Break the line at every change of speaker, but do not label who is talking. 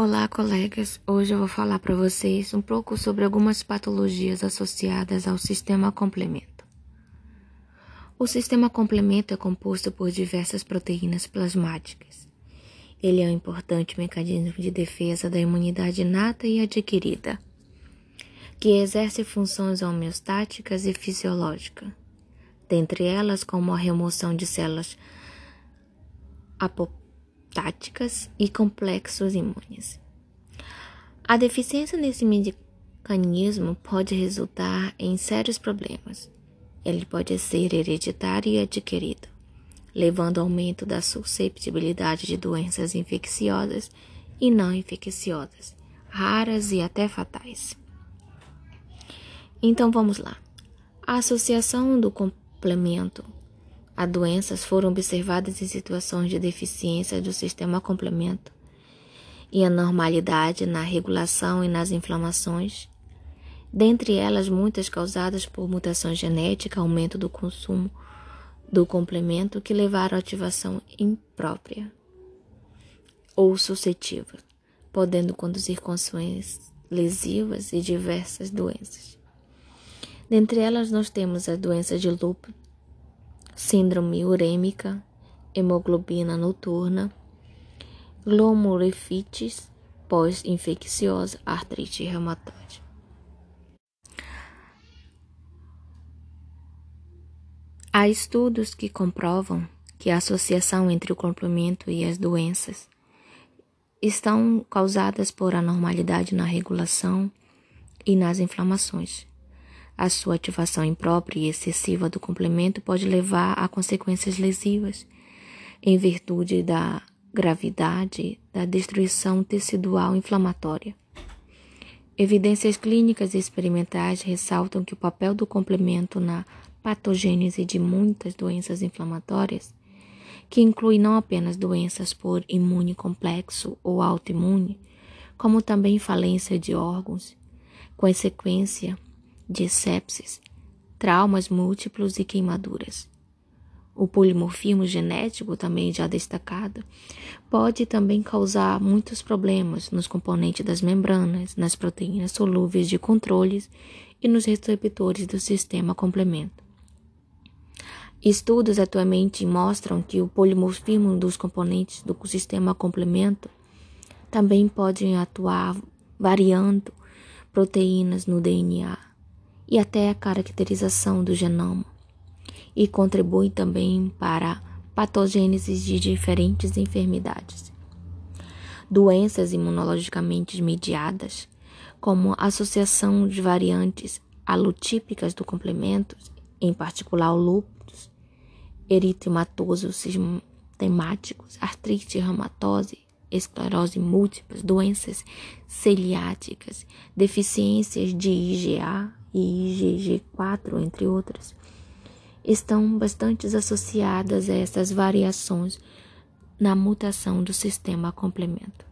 Olá, colegas. Hoje eu vou falar para vocês um pouco sobre algumas patologias associadas ao sistema complemento. O sistema complemento é composto por diversas proteínas plasmáticas. Ele é um importante mecanismo de defesa da imunidade inata e adquirida, que exerce funções homeostáticas e fisiológicas, dentre elas como a remoção de células apoptóticas táticas e complexos imunes. A deficiência nesse mecanismo pode resultar em sérios problemas. Ele pode ser hereditário e adquirido, levando ao aumento da susceptibilidade de doenças infecciosas e não infecciosas, raras e até fatais. Então vamos lá. A associação do complemento a doenças foram observadas em situações de deficiência do sistema complemento e anormalidade na regulação e nas inflamações, dentre elas muitas causadas por mutação genética, aumento do consumo do complemento que levaram à ativação imprópria ou suscetível, podendo conduzir consequências lesivas e diversas doenças. Dentre elas nós temos a doença de lúpus, síndrome urêmica, hemoglobina noturna, glomerulites pós-infecciosa, artrite reumatoide. Há estudos que comprovam que a associação entre o complemento e as doenças estão causadas por anormalidade na regulação e nas inflamações. A sua ativação imprópria e excessiva do complemento pode levar a consequências lesivas, em virtude da gravidade da destruição tecidual inflamatória. Evidências clínicas e experimentais ressaltam que o papel do complemento na patogênese de muitas doenças inflamatórias, que inclui não apenas doenças por imune complexo ou autoimune, como também falência de órgãos, consequência de sepsis, traumas múltiplos e queimaduras. O polimorfismo genético, também já destacado, pode também causar muitos problemas nos componentes das membranas, nas proteínas solúveis de controles e nos receptores do sistema complemento. Estudos atualmente mostram que o polimorfismo dos componentes do sistema complemento também pode atuar variando proteínas no DNA e até a caracterização do genoma, e contribui também para patogênese de diferentes enfermidades. Doenças imunologicamente mediadas, como associação de variantes alotípicas do complemento, em particular o lúpus, eritematoso sistemáticos, artrite reumatose, esclerose múltipla, doenças celiáticas, deficiências de IgA e IgG4, entre outras, estão bastante associadas a essas variações na mutação do sistema complemento.